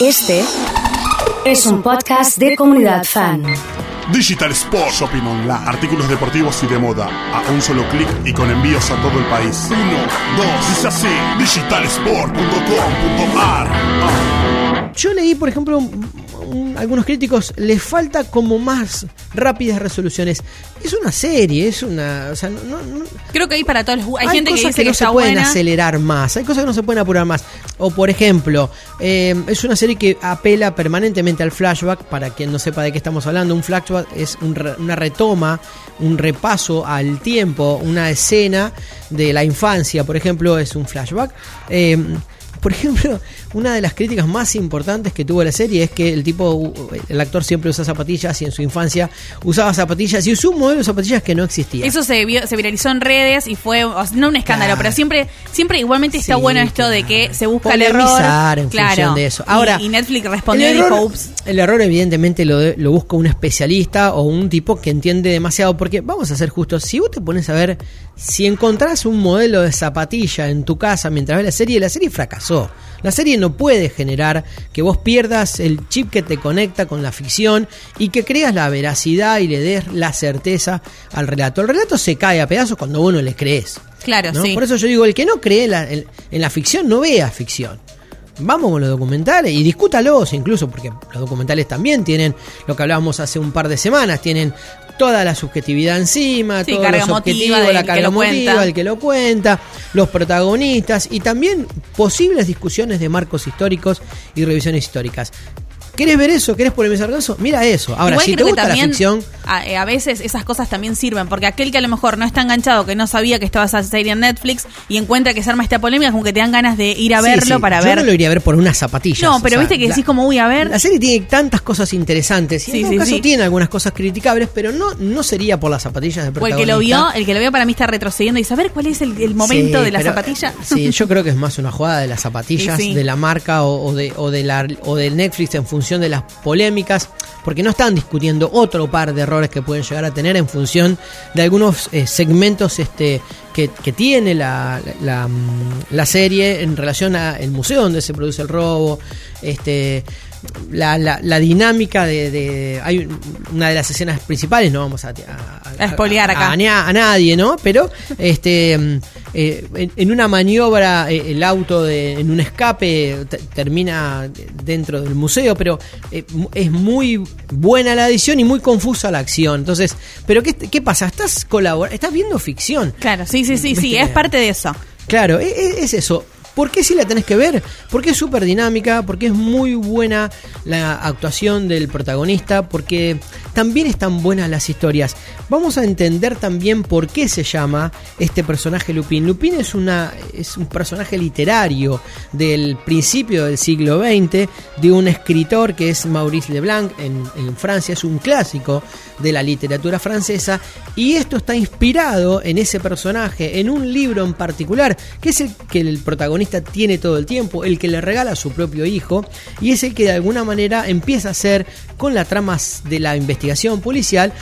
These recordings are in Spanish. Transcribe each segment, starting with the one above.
Este es un podcast de comunidad fan. Digital Sport Shopping Online. Artículos deportivos y de moda. A un solo clic y con envíos a todo el país. Uno, dos, dice así. Digitalsport.com.ar. Yo leí, por ejemplo, un- un- algunos críticos, les falta como más rápidas resoluciones. Es una serie, es una... O sea, no- Creo que hay para todos los Hay, hay gente que cosas dice que, no se pueden buena. acelerar más, hay cosas que no se pueden apurar más. O por ejemplo, eh, es una serie que apela permanentemente al flashback. Para quien no sepa de qué estamos hablando, un flashback es un re- una retoma, un repaso al tiempo, una escena de la infancia, por ejemplo, es un flashback. Eh, por ejemplo, una de las críticas más importantes que tuvo la serie es que el tipo, el actor siempre usa zapatillas y en su infancia usaba zapatillas y usó un modelo de zapatillas que no existía. Eso se, vio- se viralizó en redes y fue, no un escándalo, Claro. pero siempre siempre igualmente está Sí, bueno esto de que se busca el error. En claro. función de eso. Y- Ahora, y, Netflix respondió el y dijo, error, ups. el error evidentemente lo, de- lo busca un especialista o un tipo que entiende demasiado, porque vamos a ser justos, si vos te pones a ver, si encontrás un modelo de zapatilla en tu casa mientras ves la serie, la serie fracasó. La serie no puede generar que vos pierdas el chip que te conecta con la ficción y que creas la veracidad y le des la certeza al relato. El relato se cae a pedazos cuando vos no le crees. Claro, ¿no? sí. Por eso yo digo, el que no cree en la, en- en la ficción no vea ficción. Vamos con los documentales y discútalos incluso, porque los documentales también tienen lo que hablábamos hace un par de semanas, tienen toda la subjetividad encima, Sí, todos los objetivos, la carga cuenta. el que lo cuenta, los protagonistas y también posibles discusiones de marcos históricos y revisiones históricas. ¿Querés ver eso? ¿Querés polemizar con eso? Mira eso. Ahora, Igual si te gusta la ficción, a, eh, a veces esas cosas también sirven, porque aquel que a lo mejor no está enganchado, que no sabía que estaba esa serie en Netflix y encuentra que se arma esta polémica, como que te dan ganas de ir a Sí, verlo sí. para Yo ver. no lo iría a ver por unas zapatillas. No, o pero sea, viste que la- decís como, uy, a ver. La serie tiene tantas cosas interesantes y Sí, en caso tiene algunas cosas criticables, pero no, no sería por las zapatillas de O el que lo protagonista. vio, el que lo vio para mí está retrocediendo y saber cuál es el, el momento de la pero, zapatilla. Sí, yo creo que es más una jugada de las zapatillas, de la marca o, o de, o, de la, o del Netflix en función de las polémicas, porque no están discutiendo otro par de errores que pueden llegar a tener en función de algunos eh, segmentos este, que, que tiene la, la, mm, serie en relación al museo donde se produce el robo, este la, la, la dinámica de, de- hay un- una de las escenas principales no vamos a a, A espolear acá. a- a- a nadie no pero este mm, eh, en, en una maniobra eh, el auto de- en un escape te- termina dentro del museo pero eh, es muy buena la edición y muy confusa la acción entonces pero qué, qué pasa estás colaborando estás viendo ficción Claro, sí, sí, sí, sí, es parte de eso. Claro, e- e- es, eso. ¿Por qué si la tenés que ver? Porque es súper dinámica, porque es muy buena la actuación del protagonista, porque también están buenas las historias. Vamos a entender también por qué se llama este personaje Lupin. Lupin es, una, es un personaje literario del principio del siglo XX, de un escritor que es Maurice Leblanc en Francia, es un clásico de la literatura francesa, y esto está inspirado en ese personaje, en un libro en particular, que es el que el protagonista tiene todo el tiempo, el que le regala a su propio hijo, y es el que de alguna manera empieza a hacer con las tramas de la investigación policial,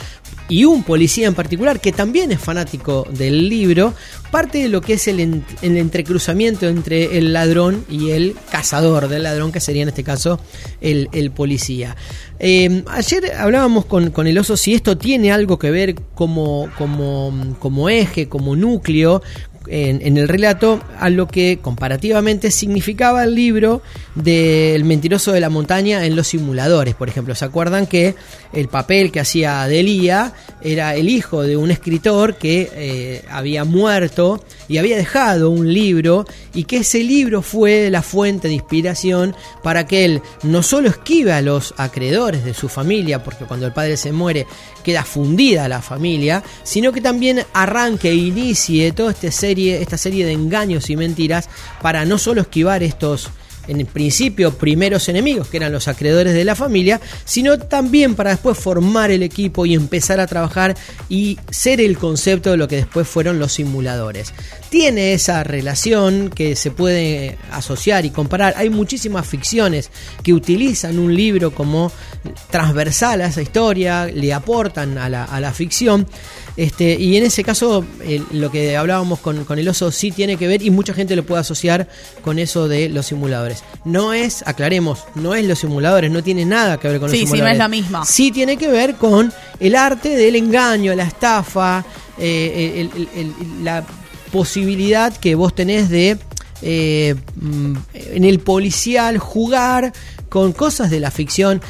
y un policía en particular que también es fanático del libro, parte de lo que es el, el entrecruzamiento entre el ladrón y el cazador del ladrón, que sería en este caso el, el policía. Eh, ayer hablábamos con, con el oso si esto tiene algo que ver como, como, como eje, como núcleo en, el relato a lo que comparativamente significaba el libro del mentiroso de la montaña en los simuladores, por ejemplo. ¿Se acuerdan que el papel que hacía Delia era el hijo de un escritor que eh, había muerto y había dejado un libro y que ese libro fue la fuente de inspiración para que él no solo esquive a los acreedores de su familia, porque cuando el padre se muere queda fundida la familia, sino que también arranque e inicie toda esta serie, esta serie de engaños y mentiras para no solo esquivar estos en principio primeros enemigos, que eran los acreedores de la familia, sino también para después formar el equipo y empezar a trabajar y ser el concepto de lo que después fueron los simuladores. Tiene esa relación que se puede asociar y comparar. Hay muchísimas ficciones que utilizan un libro como transversal a esa historia, le aportan a la, a la ficción. Este, y en ese caso, el- lo que hablábamos con, con el oso sí tiene que ver y mucha gente lo puede asociar con eso de los simuladores. No es, aclaremos, no es los simuladores, no tiene nada que ver con Sí, los sí, no simuladores. es lo mismo. Sí tiene que ver con el arte del engaño, la estafa, eh, el- el- el- la posibilidad que vos tenés de eh, mm, en el policial jugar con cosas de la ficción.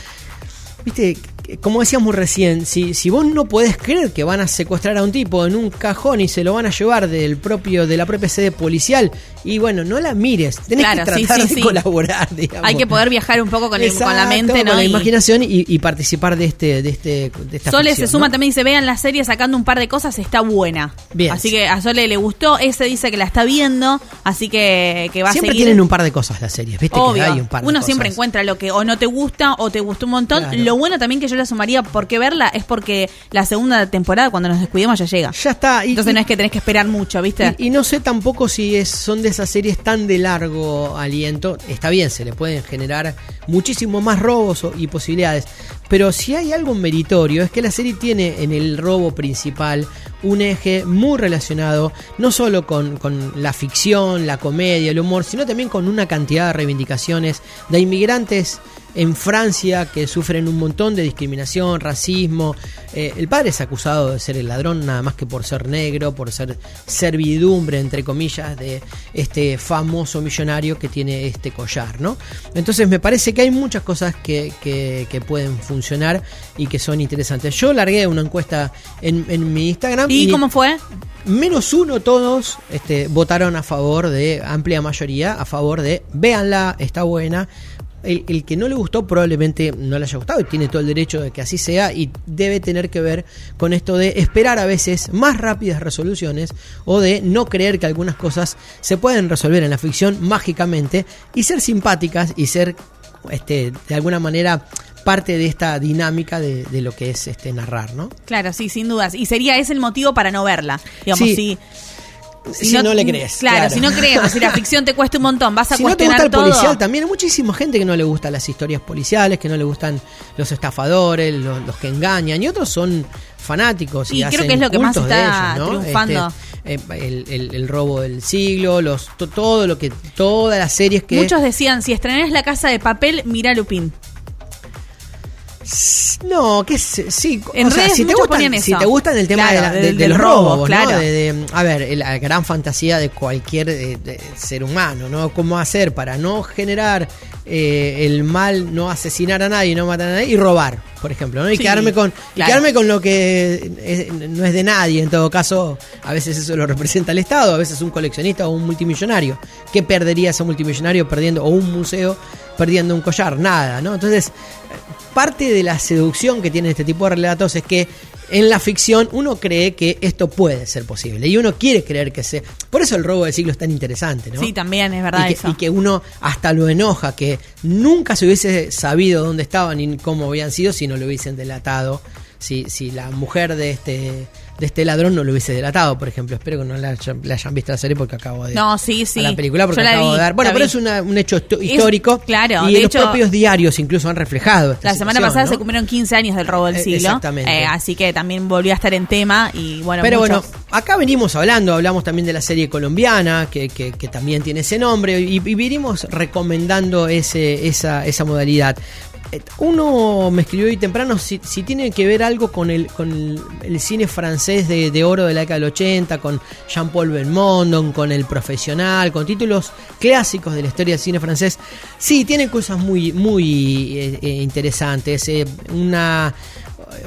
Viste, como decíamos recién, si, si vos no podés creer que van a secuestrar a un tipo en un cajón y se lo van a llevar del propio, de la propia sede policial, y bueno, no la mires, tenés Claro, que tratar sí, de sí. colaborar, digamos. Hay que poder viajar un poco con, el- con la mente, ¿no? Con la Y- imaginación y, y participar de este, de este, de esta Sole ficción, se suma ¿no? también dice, vean la serie sacando un par de cosas, está buena. Bien. Así que a Sole le gustó, ese dice que la está viendo, así que, que va Siempre a seguir. tienen un par de cosas las series, viste Obvio. que hay un par de Uno cosas. siempre encuentra lo que o no te gusta o te gustó un montón. Claro. Lo bueno también que yo le sumaría por qué verla es porque la segunda temporada, cuando nos descuidemos, ya llega. Ya está. Y, Entonces y- no es que tenés que esperar mucho, ¿viste? Y, y no sé tampoco si es, son de esas series tan de largo aliento. Está bien, se le pueden generar muchísimo más robos y posibilidades. Pero si hay algo meritorio es que la serie tiene en el robo principal un eje muy relacionado no solo con, con la ficción, la comedia, el humor, sino también con una cantidad de reivindicaciones de inmigrantes en Francia que sufren un montón de discriminación, racismo. Eh, el padre es acusado de ser el ladrón nada más que por ser negro, por ser servidumbre, entre comillas, de este famoso millonario que tiene este collar, ¿no? Entonces me parece que hay muchas cosas que, que- que pueden funcionar y que son interesantes. Yo largué una encuesta en, en mi Instagram ¿Y cómo fue? menos uno todos este, votaron a favor de, amplia mayoría, a favor de, véanla, está buena. El, el que no le gustó probablemente no le haya gustado y tiene todo el derecho de que así sea y debe tener que ver con esto de esperar a veces más rápidas resoluciones o de no creer que algunas cosas se pueden resolver en la ficción mágicamente y ser simpáticas y ser este, de alguna manera parte de esta dinámica de, de lo que es este narrar, ¿no? Claro, sí, sin dudas. Y sería ese el motivo para no verla. Digamos, Sí. si, Si, no, le crees. Claro, si no creemos, si la ficción te cuesta un montón, vas a si no te cuestionar gusta el todo. policial, también hay muchísima gente que no le gustan las historias policiales, que no le gustan los estafadores, los, los que engañan, y otros son fanáticos. Y, Y creo que es lo que más está ellos, ¿no? triunfando. Este, eh, el, el- el robo del siglo, los to- todo lo que todas las series que Muchos decían, si estrenás la casa de papel, mira Lupin. No, que sí, En o sea, si te gustan, si eso. te gustan el tema Claro, de, la- de- claro. De- de- a ver, la gran fantasía de cualquier eh, ser humano, ¿no? Cómo hacer para no generar eh, el mal, no asesinar a nadie, no matar a nadie y robar, por ejemplo, ¿no? Y Sí, quedarme con claro. quedarme con lo que es- no es de nadie, en todo caso, a veces eso lo representa el Estado, a veces un coleccionista o un multimillonario. ¿Qué perdería ese multimillonario perdiendo o un museo perdiendo un collar? Nada, ¿no? Entonces, parte de la seducción que tienen este tipo de relatos es que en la ficción uno cree que esto puede ser posible y uno quiere creer que se... Por eso el robo del siglo es tan interesante, ¿no? Sí, también es verdad y, que, eso. y que uno hasta lo enoja, que nunca se hubiese sabido dónde estaban ni cómo habían sido si no lo hubiesen delatado, si, si la mujer de este de este ladrón no lo hubiese delatado, por ejemplo. Espero que no la hayan, la hayan visto la serie porque acabo de... No, sí, sí. la película porque la acabo vi, de dar... Bueno, pero vi. es una- un hecho Es- histórico. claro, Y de los hecho- propios diarios incluso han reflejado esta La semana pasada ¿no? se cumplieron 15 años del robo del Eh, siglo. exactamente. Eh, así que también volvió a estar en tema y bueno, Pero muchos- bueno, acá venimos hablando, hablamos también de la serie colombiana, que, que- que también tiene ese nombre, y, y venimos recomendando ese, esa, esa modalidad. Eh, Uno me escribió hoy temprano si, si tiene que ver algo con el, con el, cine francés de, de oro de la década del 80, con Jean-Paul Belmondo, con El Profesional, con títulos clásicos de la historia del cine francés. Sí, tiene cosas muy, muy eh, eh, interesantes. una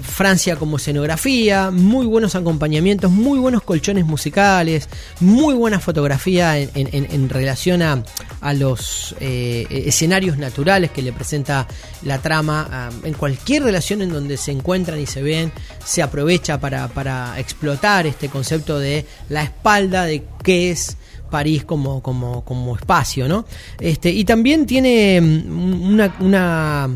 Francia como escenografía, muy buenos acompañamientos, muy buenos colchones musicales, muy buena fotografía en, relación a, a los eh, escenarios naturales que le presenta la trama. ah, en cualquier relación en donde se encuentran y se ven, se aprovecha para, para explotar este concepto de la espalda de qué es París como, como, como espacio, ¿no? Este, y también tiene mm, una, una,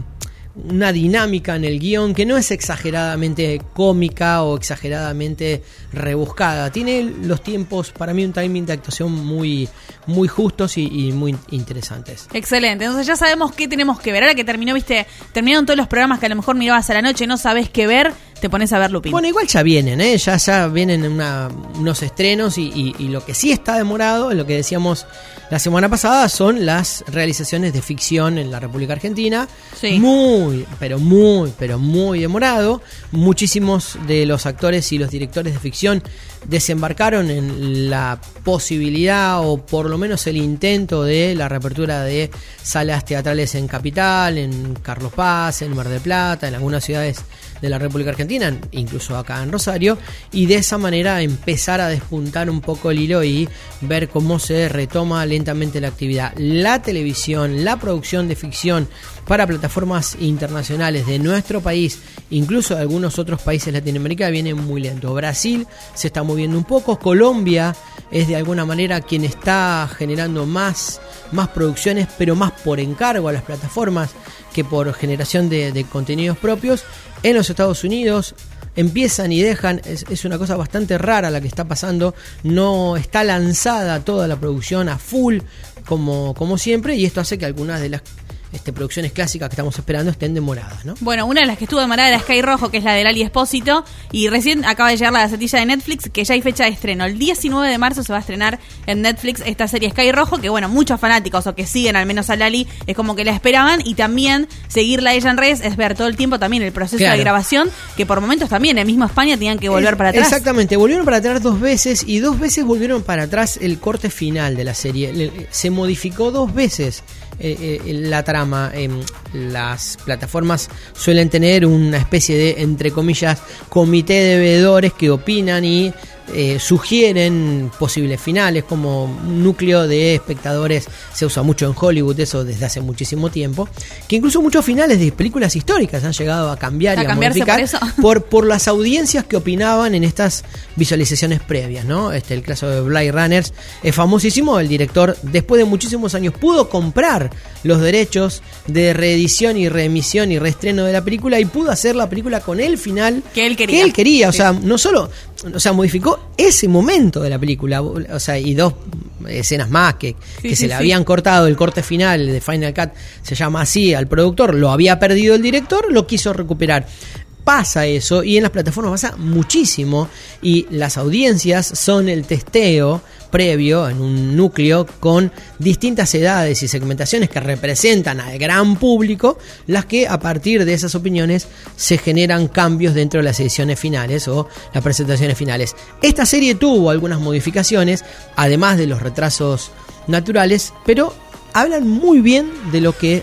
una dinámica en el guion que no es exageradamente cómica o exageradamente rebuscada. Tiene los tiempos, para mí, un timing de actuación muy, muy justos y, y muy interesantes. Excelente, entonces ya sabemos qué tenemos que ver. Ahora que terminó, viste, terminaron todos los programas que a lo mejor mirabas a la noche, no sabes qué ver, te pones a ver Lupin. Bueno, igual ya vienen, ¿eh? ya, ya vienen una- unos estrenos y, y- y lo que sí está demorado, lo que decíamos la semana pasada, son las realizaciones de ficción en la República Argentina. Sí. Muy, pero muy, pero muy demorado. Muchísimos de los actores y los directores de ficción desembarcaron en la posibilidad o por lo menos el intento de la reapertura de salas teatrales en Capital, en Carlos Paz, en Mar del Plata, en algunas ciudades de la República Argentina, incluso acá en Rosario, y de esa manera empezar a despuntar un poco el hilo y ver cómo se retoma lentamente la actividad. La televisión, la producción de ficción para plataformas internacionales de nuestro país, incluso de algunos otros países de Latinoamérica, viene muy lento. Brasil se está moviendo un poco, Colombia es de alguna manera quien está generando más, más producciones, pero más por encargo a las plataformas que por generación de, contenidos propios. En los Estados Unidos empiezan y dejan, es, es una cosa bastante rara la que está pasando, no está lanzada toda la producción a full como, como siempre y esto hace que algunas de las este, producciones clásicas que estamos esperando estén demoradas, ¿no? Bueno, una de las que estuvo demorada era Sky Rojo, que es la del Ali Espósito. Y recién acaba de llegar la gacetilla de Netflix, que ya hay fecha de estreno. El 19 de marzo se va a estrenar en Netflix esta serie Sky Rojo, que bueno, muchos fanáticos o que siguen al menos a Lali es como que la esperaban. Y también seguirla a ella en redes es ver todo el tiempo también el proceso Claro. de grabación, que por momentos también en mismo España tenían que volver Es- para atrás. Exactamente, volvieron para atrás dos veces y dos veces volvieron para atrás el corte final de la serie. Se modificó dos veces eh, eh, la trama. Em, las plataformas suelen tener una especie de, entre comillas, comité de veedores que opinan y eh, sugieren posibles finales como un núcleo de espectadores se usa mucho en Hollywood eso desde hace muchísimo tiempo que incluso muchos finales de películas históricas han llegado a cambiar A y a modificar por por, por las audiencias que opinaban en estas visualizaciones previas, ¿no? Este, el caso de Blade Runners es famosísimo. El director, después de muchísimos años, pudo comprar los derechos de reedición y reemisión y reestreno de la película y pudo hacer la película con el final Que él quería. Que él quería. O Sí. sea, no solo, o sea, modificó ese momento de la película, o sea, y dos escenas más que, Sí, que sí, se le habían cortado el corte final de Final Cut, se llama así al productor, lo había perdido el director, lo quiso recuperar. Pasa eso y en las plataformas pasa muchísimo y las audiencias son el testeo previo en un núcleo con distintas edades y segmentaciones que representan al gran público, las que a partir de esas opiniones se generan cambios dentro de las ediciones finales o las presentaciones finales. Esta serie tuvo algunas modificaciones, además de los retrasos naturales, pero hablan muy bien de lo que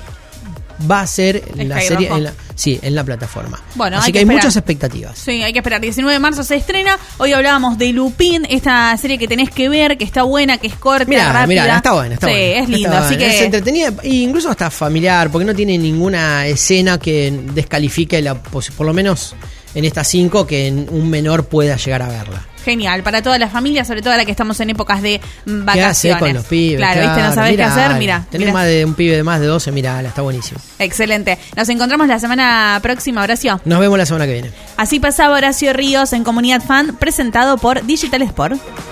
va a ser la Sky serie en la, sí, en la plataforma. Bueno, Así hay que, que hay esperar. muchas expectativas. Sí, hay que esperar. 19 de marzo se estrena. Hoy hablábamos de Lupin, esta serie que tenés que ver, que está buena, que es corta, Mira, rápida. mira, está buena, está sí, buena. es. Está Así buena. Es que entretenida e incluso hasta familiar, porque no tiene ninguna escena que descalifique la pos- por lo menos en estas cinco que en un menor pueda llegar a verla. Genial. Para toda la familia, sobre todo ahora que estamos en épocas de mm, ¿Qué hace vacaciones. con los pibes? Claro, viste, no sabés qué hacer. Mira, Tenés más de un pibe de más de 12, mirala, está buenísimo. excelente. Nos encontramos la semana próxima, Horacio. Nos vemos la semana que viene. Así pasaba Horacio Ríos en Comunidad Fan, presentado por Digital Sport.